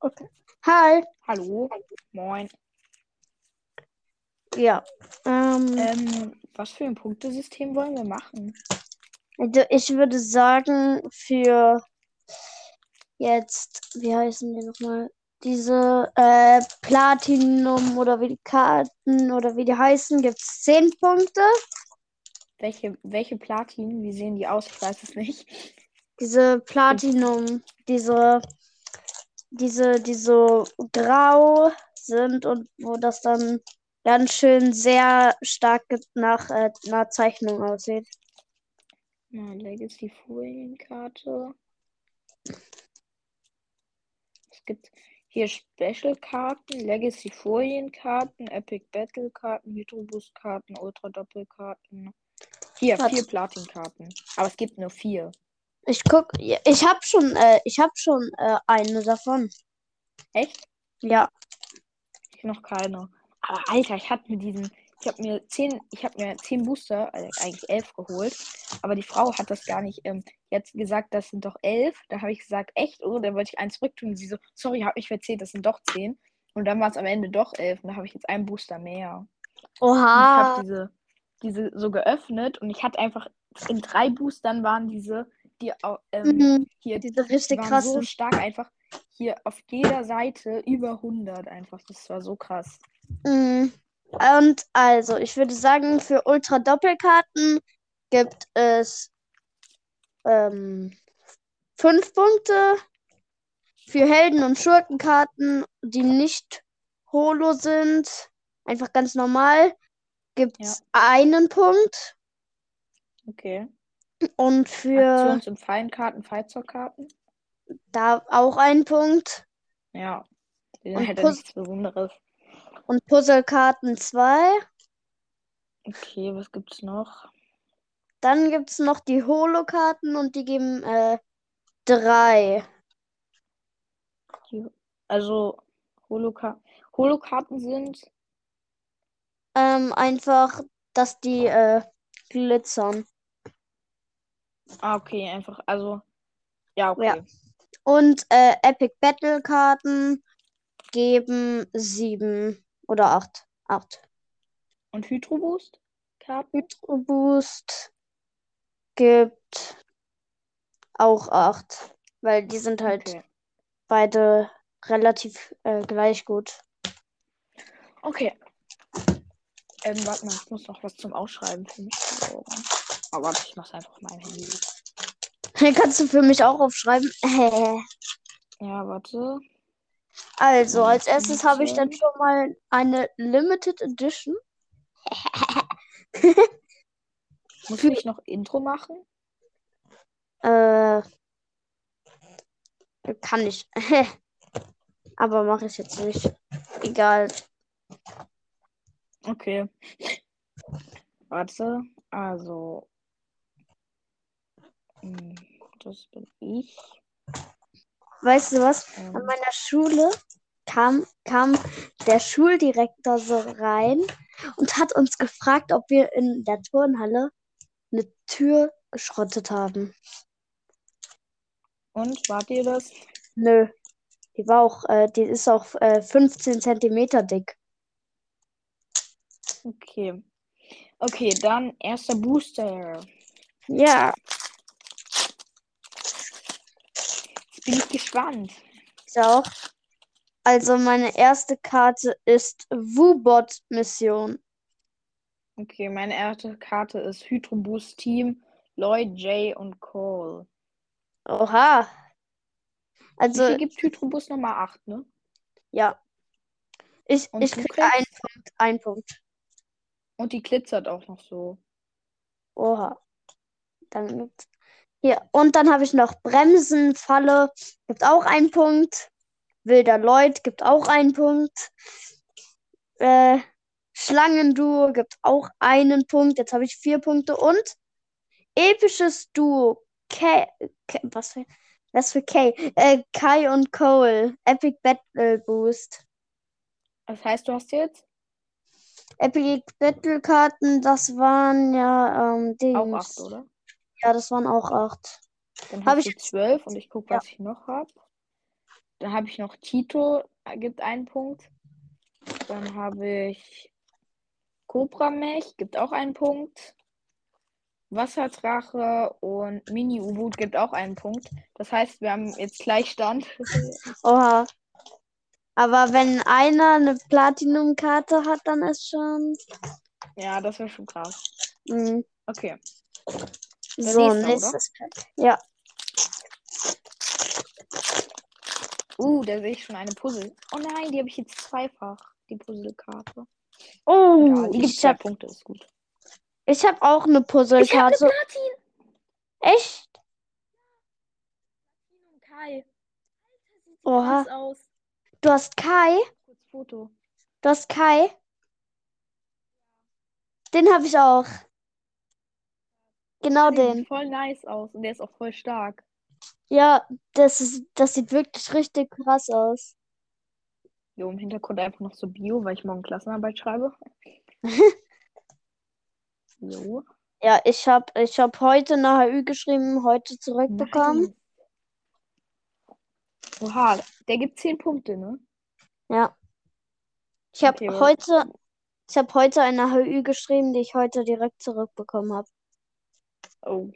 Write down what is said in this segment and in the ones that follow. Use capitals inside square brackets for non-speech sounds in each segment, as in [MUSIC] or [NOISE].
Okay. Hi. Hallo. Moin. Ja. Ähm, Ähm, was für ein Punktesystem wollen wir machen? also ich würde sagen, für jetzt, wie heißen die nochmal? Diese äh, Platinum oder wie die Karten oder wie die heißen, gibt es 10 Punkte. Welche, welche Platin? Wie sehen die aus? Ich weiß es nicht. Diese Platinum, diese, diese, die so grau sind und wo das dann ganz schön sehr stark nach äh, einer Zeichnung aussieht. Na, Legacy Folienkarte. Es gibt hier Special-Karten, Legacy Folienkarten, Epic Battle-Karten, Hydroboost-Karten, Ultra-Doppelkarten. Hier, Warte. vier Platin-Karten. Aber es gibt nur vier. Ich guck, ich habe schon, äh, ich habe schon äh, eine davon. Echt? Ja, Ich noch keine. Aber Alter, ich hatte mir diesen. Ich habe mir zehn, ich habe mir zehn Booster, also eigentlich elf geholt. Aber die Frau hat das gar nicht. Ähm, hat gesagt, das sind doch elf. Da habe ich gesagt, echt? Oh, dann wollte ich eins zurücktun. Sie so, sorry, habe mich verzählt, das sind doch zehn. Und dann war es am Ende doch elf. Und da habe ich jetzt einen Booster mehr. Und ich oha. habe diese, diese so geöffnet und ich hatte einfach in drei Boostern waren diese, die ähm, Mhm, hier diese die richtig waren so krassen. stark einfach hier auf jeder Seite über 100 einfach. Das war so krass. Mhm. Und also, ich würde sagen, für Ultra-Doppelkarten gibt es ähm, fünf Punkte. Für Helden- und Schurkenkarten, die nicht Holo sind, einfach ganz normal, gibt es einen Punkt. Okay. Und für Aktions- und Feinkarten, Fallzockkarten. da auch einen Punkt. Ja. Die Und sind halt Pus- nichts Besonderes. Und Puzzlekarten zwei. Okay, was gibt's noch? Dann gibt es noch die Holo-Karten und die geben äh, drei. Die, also Holoka Holokarten sind. Ähm, einfach, dass die äh, glitzern. Ah, okay, einfach. Also. Ja, okay. Ja. Und äh, Epic Battle Karten geben sieben oder acht. Acht. Und Hydroboost? Karten? Hydro Boost gibt auch acht. Weil die sind halt Okay. beide relativ äh, gleich gut. Okay. Ähm, warte mal, ich muss noch was zum Ausschreiben für mich besorgen. Aber warte, ich mach's einfach auf mein Handy. Kannst du für mich auch aufschreiben? [LAUGHS] Ja, warte. Also, als erstes habe ich dann 15. schon mal eine Limited Edition. [LAUGHS] Muss ich noch Intro machen? Äh, kann ich. [LAUGHS] Aber mache ich jetzt nicht. Egal. Okay. Warte. Also. Hm, Das bin ich. Weißt du was? An Ähm, meiner Schule kam, kam der Schuldirektor so rein und hat uns gefragt, ob wir in der Turnhalle eine Tür geschrottet haben. und wart ihr das? Nö. Die war auch, äh, die ist auch äh, 15 Zentimeter dick. Okay. Okay, dann erster Booster. Ja, Jetzt bin ich gespannt. ich auch. Also meine erste Karte ist Wubot Mission. Okay, meine erste Karte ist Hydroboost Team, Lloyd, Jay und Cole. Oha. Also, viel gibt Hydroboost Nummer 8, ne? ja. Ich, Und ich du kriege kriegst? einen Punkt. Einen Punkt. Und die glitzert auch noch so. Oha. Dann gibt's hier. Und dann habe ich noch Bremsen, Falle, gibt auch einen Punkt. Wilder Lloyd gibt auch einen Punkt. Äh, Schlangenduo gibt auch einen Punkt. Jetzt habe ich vier Punkte. Und episches Duo. K, K was für, was für K? Äh, Kai und Cole. Epic Battle Boost. Das heißt, du hast jetzt Epic Battle Karten, das waren ja ähm, auch Dings. 8, oder? Ja, das waren auch acht. Dann Hab hast ich 12 und ich gucke, Ja. was ich noch habe. Dann habe ich noch Tito, äh, gibt einen Punkt. Dann habe ich Cobra Mech, gibt auch einen Punkt. Wasserdrache und Mini-U-Boot gibt auch einen Punkt. Das heißt, wir haben jetzt Gleichstand. [LAUGHS] Oha. Aber wenn einer eine Platinum-Karte hat, dann ist schon. ja, das wäre schon krass. Mhm. Okay. So, nächste, nächstes Pack. Ja. Uh, da sehe ich schon eine Puzzle. Oh nein, die habe ich jetzt zweifach. Die Puzzlekarte. Oh, Ja, die gibt zwei habe Punkte, ist gut. ich hab auch eine Ich habe Puzzlekarte. Platin. Echt? Kai. Oha. Aus. Du hast Kai? Kurz Foto. Du hast Kai? Den habe ich auch. Genau Der den. sieht voll nice aus und der ist auch voll stark. Ja, das ist, das sieht wirklich richtig krass aus. Jo, im Hintergrund einfach noch so Bio, weil ich morgen Klassenarbeit schreibe. [LAUGHS] Jo. Ja, ich habe ich hab heute eine HÜ geschrieben, heute zurückbekommen. Nice. Oha, der gibt 10 Punkte, ne? Ja. Ich habe Okay, heute, ich habe heute eine HÜ geschrieben, die ich heute direkt zurückbekommen habe. Oh.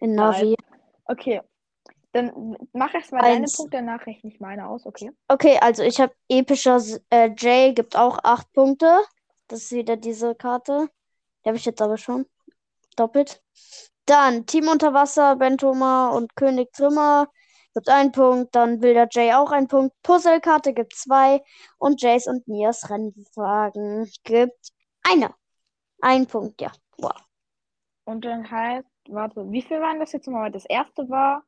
In Navi. Okay. Dann mach erst mal deine. Punkte, danach rechne ich meine aus, okay? Okay, also ich habe epischer äh, J gibt auch acht Punkte. Das ist wieder diese Karte. Die habe ich jetzt aber schon. Doppelt. Dann Team Unterwasser, Bentoma und König Trümmer gibt einen Punkt. Dann Wilder J auch einen Punkt. Puzzlekarte gibt zwei. Und Jace und Nias Rennwagen gibt eine. Ein Punkt, ja. Wow. Und dann heißt, warte, wie viel waren das jetzt nochmal? Das erste war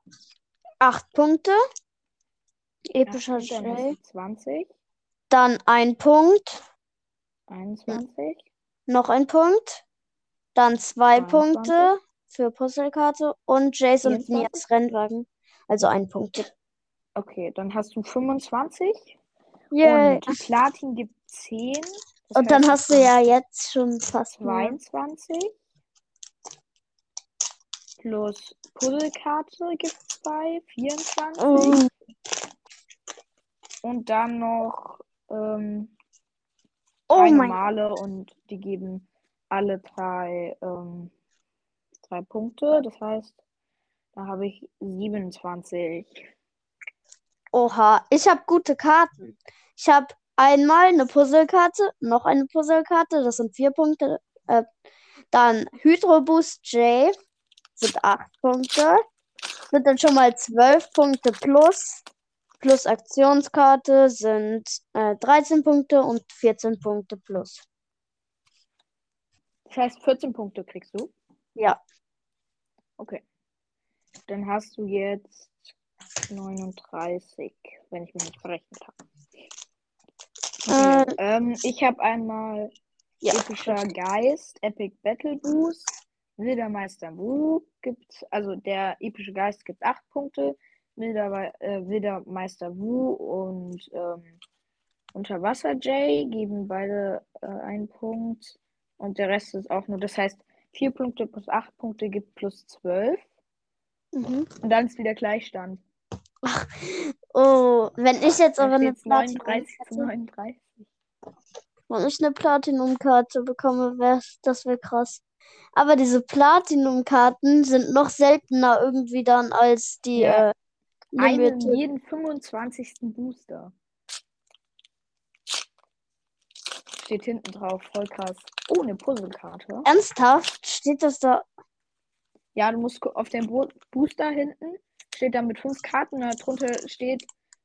Acht Punkte. Epischer und dann J. hast du 20, Dann ein Punkt. 21, Noch ein Punkt. Dann zwei 22. Punkte für Puzzlekarte und Jace und 24. Nias Rennwagen. Also ein Punkt. Okay, dann hast du 25 Yay. und Platin gibt 10. das Und dann hast du ja jetzt schon fast mehr. 22 plus Puzzlekarte gibt 2, 24 Oh, und dann noch ähm, oh normale und die geben alle drei, ähm, drei Punkte. Das heißt, da habe ich 27. Oha, ich habe gute Karten. Ich habe einmal eine Puzzlekarte, noch eine Puzzlekarte, das sind vier Punkte. Äh, dann Hydro Boost J sind acht Punkte. Sind dann schon mal zwölf Punkte plus. Plus Aktionskarte sind äh, 13 Punkte und 14 Punkte plus. Das heißt, 14 Punkte kriegst du. Ja. Okay. Dann hast du jetzt 39, wenn ich mich nicht verrechnet habe. Okay. Ähm, ich habe einmal Ja. epischer Geist, Epic Battle Boost, Wilder Meister Wu gibt, also der epische Geist gibt 8 Punkte, Wilder, äh, Wilder Meister Wu und ähm, Unterwasser J geben beide äh, einen Punkt und der Rest ist auch nur, das heißt 4 Punkte plus 8 Punkte gibt plus 12 Mhm. und dann ist wieder Gleichstand. [LAUGHS] Oh, wenn ich jetzt aber eine steht's 39 zu Platinum-Karte, 39. wenn ich eine Platinum-Karte bekomme, wär, das wäre krass. Aber diese Platinum-Karten sind noch seltener irgendwie dann als die Ja. äh, Eine in Limited. jeden 25. Booster. Steht hinten drauf, voll krass. Oh, eine Puzzlekarte. Ernsthaft? Steht das da? Ja, du musst auf dem Bo Booster hinten steht da mit fünf Karten, darunter steht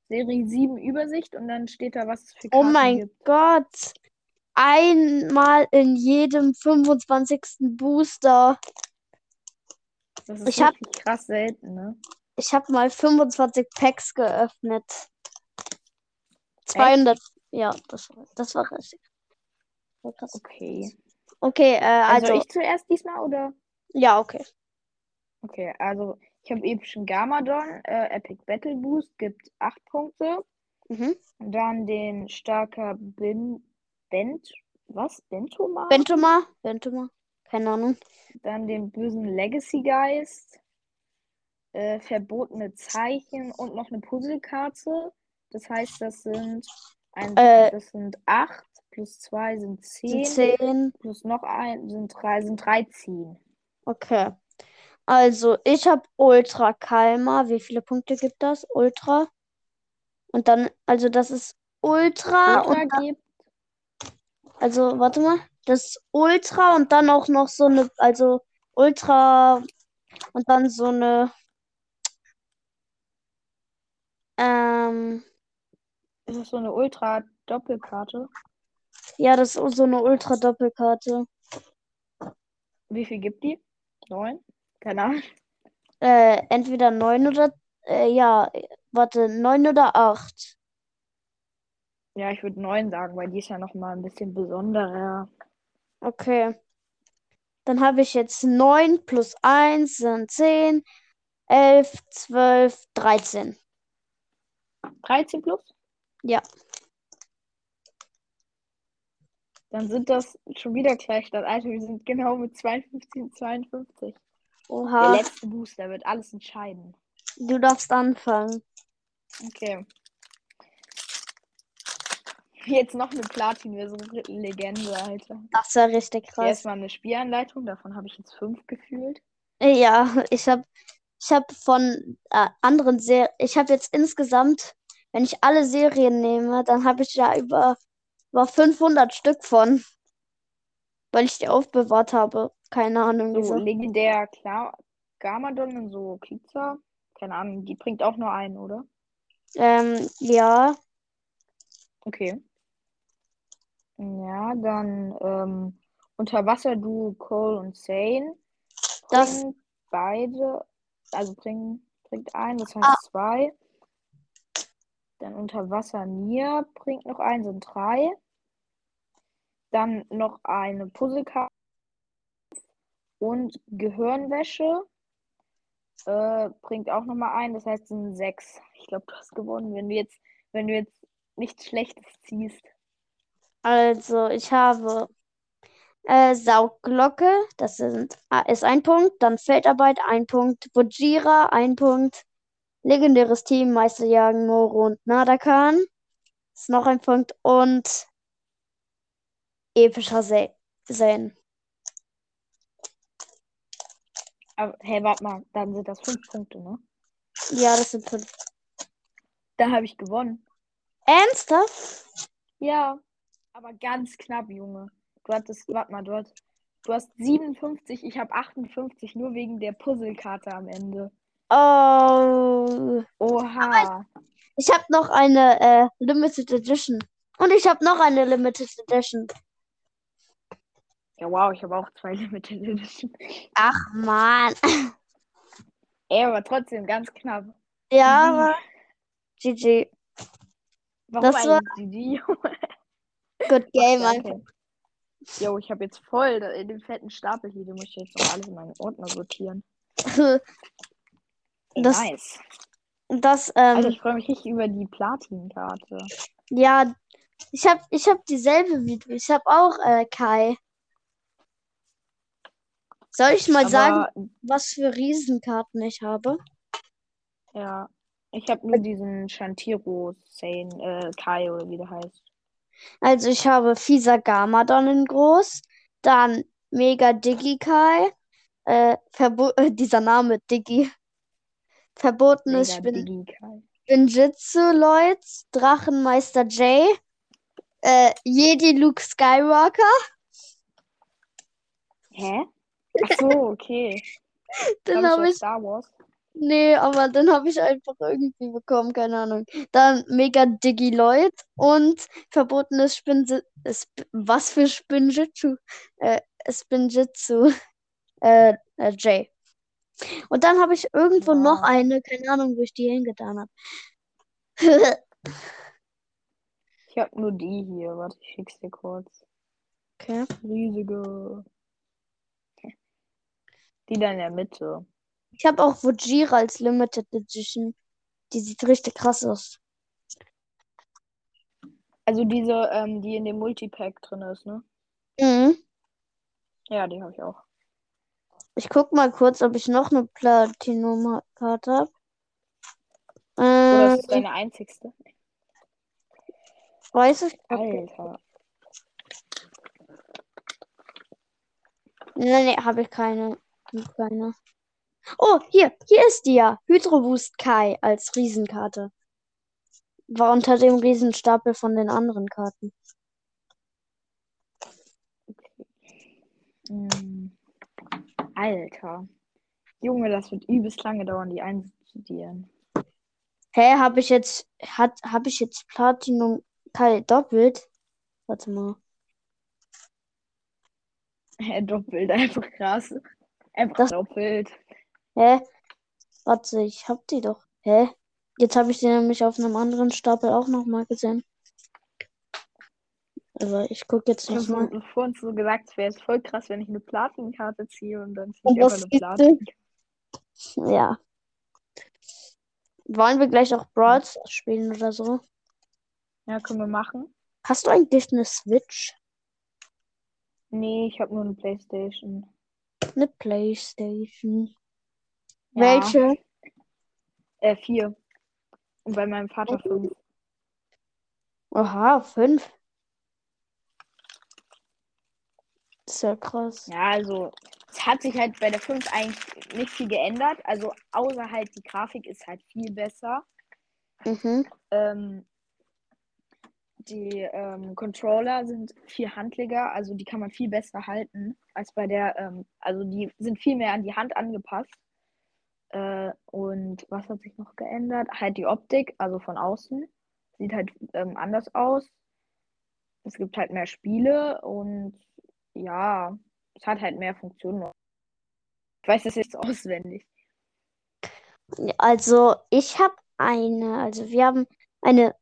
Serie 7 Übersicht und dann steht da, was es für Oh Karten mein gibt. Gott. Einmal in jedem 25. Booster. Das ist Ich hab- richtig krass selten, ne? Ich habe mal 25 Packs geöffnet. 200. Ja, das, war- das war richtig. Krass. Okay. Okay, äh, Also, also, ich zuerst diesmal oder? ja, okay. Okay, also ich habe epischen Gamadon, äh, Epic Battle Boost gibt 8 Punkte. Mhm. Dann den starker Bin Bent, was? Bentoma? Bentoma? Bentoma? Keine Ahnung. Dann den bösen Legacy Geist. Äh, verbotene Zeichen und noch eine Puzzlekarte. Das heißt, das sind, ein, Äh. das sind 8 plus 2 sind 10 Sind 10. plus noch ein sind 3 sind 13. Okay. Also, ich habe Ultra Kalmar. Wie viele Punkte gibt das? Ultra. Und dann, also das ist Ultra Ultra und dann, gibt also warte mal, das Ultra und dann auch noch so eine, also Ultra und dann so eine, ähm, ist das so eine Ultra Doppelkarte? ja, das ist so eine Ultra Doppelkarte. Wie viel gibt die? 9? Keine Ahnung. Äh, entweder neun oder, äh, ja, warte, neun oder acht. Ja, ich würde 9 sagen, weil die ist ja noch mal ein bisschen besonderer. Okay. Dann habe ich jetzt 9 plus 1 sind 10, 11, 12, 13. 13 plus? Ja. Dann sind das schon wieder gleich das Alter. Wir sind genau mit 52 und 52. Der Oha, letzte Booster wird alles entscheiden. du darfst anfangen. Okay. [LAUGHS] Jetzt noch eine Platin-Version-Legende, Alter. Das wäre richtig krass. erstmal eine Spielanleitung, davon habe ich jetzt fünf gefühlt. Ja, ich habe ich hab von äh, anderen Serien, ich habe jetzt insgesamt, wenn ich alle Serien nehme, dann habe ich ja über, über 500 Stück von, weil ich die aufbewahrt habe. Keine Ahnung So, wieso. legendär, klar. Gamadon und so Kiza. Keine Ahnung, die bringt auch nur einen, oder? Ähm, ja, Okay. Ja, dann ähm, Unterwasser-Duo Cole und Sane. Das- Bringen beide, also bringen, bringt ein, das heißt Ah. zwei. Dann Unterwasser Nia bringt noch einen, sind drei. Dann noch eine Puzzlekarte und Gehirnwäsche äh, bringt auch nochmal ein, das heißt sind sechs. Ich glaube, du hast gewonnen, wenn du jetzt, wenn du jetzt nichts Schlechtes ziehst. Also ich habe äh, Saugglocke, das sind, äh, ist ein Punkt, dann Feldarbeit ein Punkt, Bujira ein Punkt, legendäres Team, Meisterjagen, Moro und Nadakan ist noch ein Punkt und epischer Se. Aber, hey, warte mal, dann sind das fünf Punkte, ne? Ja, das sind fünf. Da habe ich gewonnen. Ernsthaft? Ja, aber ganz knapp, Junge. Du hattest, warte mal, du hast, du hast 57, ich habe 58, nur wegen der Puzzlekarte am Ende. Oh. Oha. Ich habe noch eine äh, Limited Edition. Und ich habe noch eine Limited Edition. Ja, wow, ich habe auch zwei [LAUGHS] Limited Edition. Ach man. Ey, aber trotzdem ganz knapp. Ja, Mhm. aber GG. Warum Das war- eigentlich die? Good game okay. Jo, ich habe jetzt voll in den fetten Stapel hier. Den muss ich jetzt noch alles in meine Ordner sortieren. [LAUGHS] Das- nice. Das, Also ähm, ich freue mich richtig über die Platin-Karte. ja, ich habe ich hab dieselbe wie du. Ich habe auch äh, Kai. Soll ich mal sagen, Aber was für Riesenkarten ich habe? ja, ich habe nur diesen Shantiro Sane, äh, Kai oder wie der heißt. Also ich habe Fisa Gamadon in groß, dann Mega Digikai, äh, [LAUGHS] äh, dieser Name Digi, verbotenes Spin. Spinjitzu Lloyds, Drachenmeister Jay, äh, Jedi Luke Skywalker, Hä? [LAUGHS] Ach so, okay. dann habe aus ich, Star Wars? Nee, aber dann habe ich einfach irgendwie bekommen, keine Ahnung. Dann Mega Digi Lloyd und verbotenes Spinjitzu, was für Spinjitzu, äh, Spinjitzu, [LAUGHS] äh, äh, Jay. Und dann habe ich irgendwo noch Wow. eine, keine Ahnung, wo ich die hingetan habe. [LAUGHS] Ich habe nur die hier. Warte, ich schick's dir kurz. Okay. Riesige. Die da in der Mitte. Ich habe auch Vojira als Limited Edition. Die sieht richtig krass aus. Also diese, ähm, die in dem Multipack drin ist, ne? Mhm. Ja, die habe ich auch. Ich guck mal kurz, ob ich noch eine Platinum-Karte habe. Oder ist es deine einzigste? Weiß ich. Alter. Nee, nee, habe ich keine. Hab keine. Oh, hier, hier ist die ja. Hydroboost Kai als Riesenkarte. War unter dem Riesenstapel von den anderen Karten. Hm. Alter. Junge, das wird übelst lange dauern, die einzustudieren. Hä, habe ich jetzt, hat, habe ich jetzt Platinum Kai doppelt? Warte mal. Hä, doppelt, [LAUGHS] einfach krass. Einfach Das- doppelt. Hä? Warte, ich hab die doch. Hä? Jetzt habe ich die nämlich auf einem anderen Stapel auch nochmal gesehen. Aber ich gucke jetzt Ich habe nochmal. so, vorhin so gesagt, es wäre jetzt voll krass, wenn ich eine Platinkarte ziehe und dann ziehe ich einfach eine du? Platin. Ja. Wollen wir gleich auch Brawl Stars spielen oder so? Ja, können wir machen. Hast du eigentlich eine Switch? Nee, ich habe nur eine Playstation. Eine Playstation? Ja. Welche? Äh, vier. Und bei meinem Vater fünf. Oha, fünf. Das ist ja krass. Ja, also es hat sich halt bei der 5 eigentlich nicht viel geändert. Also außer halt die Grafik ist halt viel besser. Mhm. Ähm, die ähm, Controller sind viel handliger, also die kann man viel besser halten als bei der, ähm, also die sind viel mehr an die Hand angepasst. Äh, und was hat sich noch geändert? Halt die Optik, also von außen. Sieht halt ähm, anders aus. Es gibt halt mehr Spiele und ja, es hat halt mehr Funktionen. Ich weiß das jetzt [LAUGHS] auswendig. Also, ich habe eine, also wir haben eine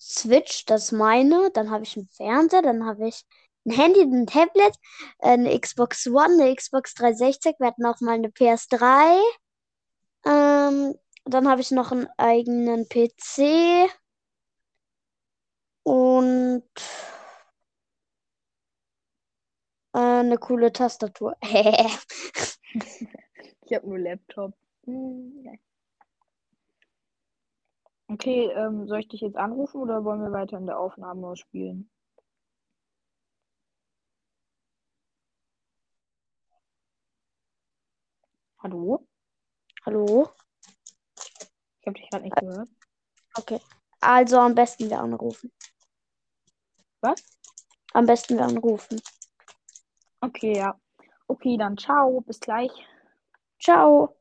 Switch, das meine, dann habe ich einen Fernseher, dann habe ich ein Handy, ein Tablet, eine Xbox One, eine Xbox 360, wir hatten auch mal eine PS3. Ähm, dann habe ich noch einen eigenen PC und äh, eine coole Tastatur. [LAUGHS] Ich habe nur Laptop. Okay, ähm, soll ich dich jetzt anrufen oder wollen wir weiter in der Aufnahme spielen? Hallo? Hallo? Ich habe dich gerade nicht gehört. Okay. Also am besten wir anrufen. Was? Am besten wir anrufen. Okay, ja. Okay, dann ciao, bis gleich. Ciao.